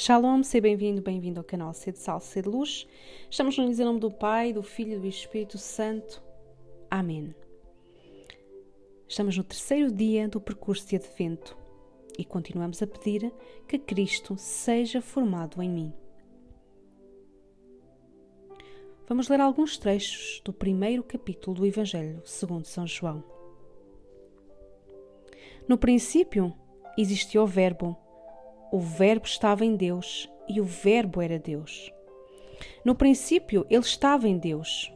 Shalom, seja bem-vindo, bem-vindo ao canal C de Sal, C de Luz. Estamos no nome do Pai, do Filho e do Espírito Santo. Amém. Estamos no terceiro dia do percurso de Advento e continuamos a pedir que Cristo seja formado em mim. Vamos ler alguns trechos do primeiro capítulo do Evangelho segundo São João. No princípio existiu o Verbo o Verbo estava em Deus e o Verbo era Deus. No princípio, ele estava em Deus.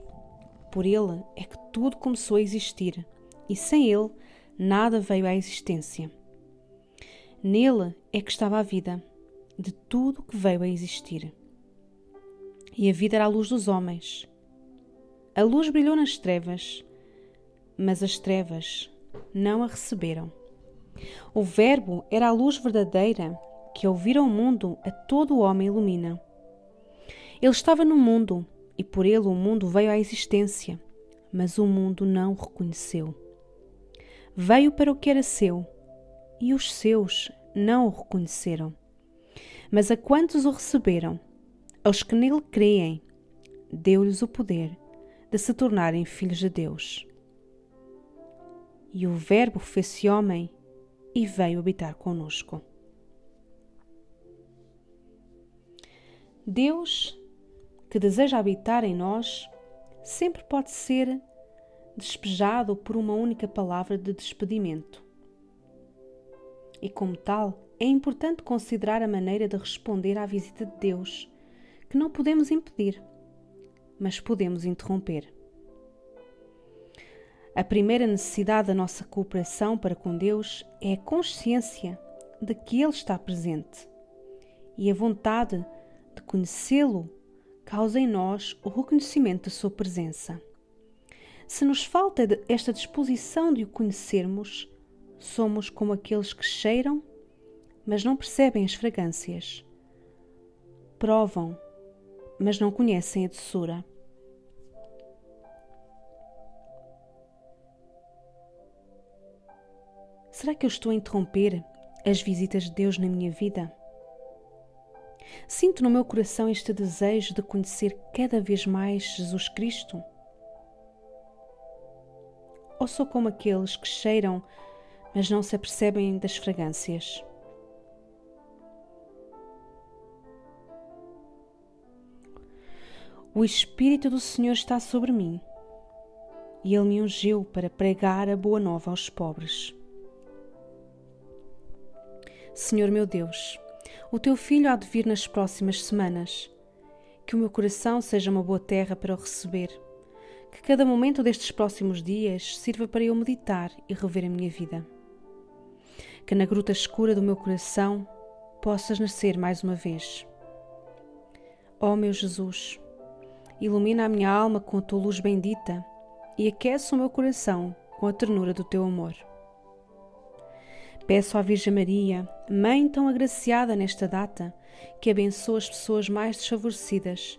Por ele é que tudo começou a existir, e sem ele nada veio à existência. Nele é que estava a vida, de tudo que veio a existir. E a vida era a luz dos homens. A luz brilhou nas trevas, mas as trevas não a receberam. O Verbo era a luz verdadeira que ao vir ao mundo a todo o homem ilumina. Ele estava no mundo e por ele o mundo veio à existência, mas o mundo não o reconheceu. Veio para o que era seu e os seus não o reconheceram. Mas a quantos o receberam, aos que nele creem, deu-lhes o poder de se tornarem filhos de Deus. E o Verbo fez-se homem e veio habitar conosco. Deus, que deseja habitar em nós, sempre pode ser despejado por uma única palavra de despedimento. E, como tal, é importante considerar a maneira de responder à visita de Deus, que não podemos impedir, mas podemos interromper. A primeira necessidade da nossa cooperação para com Deus é a consciência de que Ele está presente e a vontade de de conhecê-lo causa em nós o reconhecimento da sua presença. Se nos falta esta disposição de o conhecermos, somos como aqueles que cheiram, mas não percebem as fragrâncias. Provam, mas não conhecem a doçura. Será que eu estou a interromper as visitas de Deus na minha vida? Sinto no meu coração este desejo de conhecer cada vez mais Jesus Cristo? Ou sou como aqueles que cheiram, mas não se apercebem das fragrâncias? O Espírito do Senhor está sobre mim e Ele me ungiu para pregar a boa nova aos pobres. Senhor meu Deus, o teu filho há de vir nas próximas semanas. Que o meu coração seja uma boa terra para o receber. Que cada momento destes próximos dias sirva para eu meditar e rever a minha vida. Que na gruta escura do meu coração possas nascer mais uma vez. Ó oh, meu Jesus, ilumina a minha alma com a tua luz bendita e aquece o meu coração com a ternura do teu amor. Peço à Virgem Maria, Mãe tão agraciada nesta data, que abençoe as pessoas mais desfavorecidas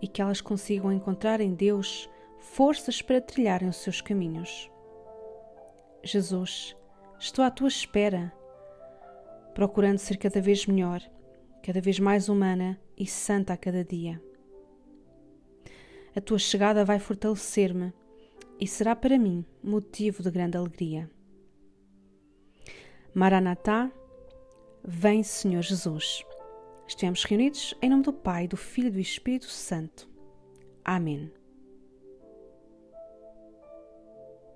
e que elas consigam encontrar em Deus forças para trilharem os seus caminhos. Jesus, estou à tua espera, procurando ser cada vez melhor, cada vez mais humana e santa a cada dia. A tua chegada vai fortalecer-me e será para mim motivo de grande alegria. Maranatá, vem Senhor Jesus. Estamos reunidos em nome do Pai, do Filho e do Espírito Santo. Amém.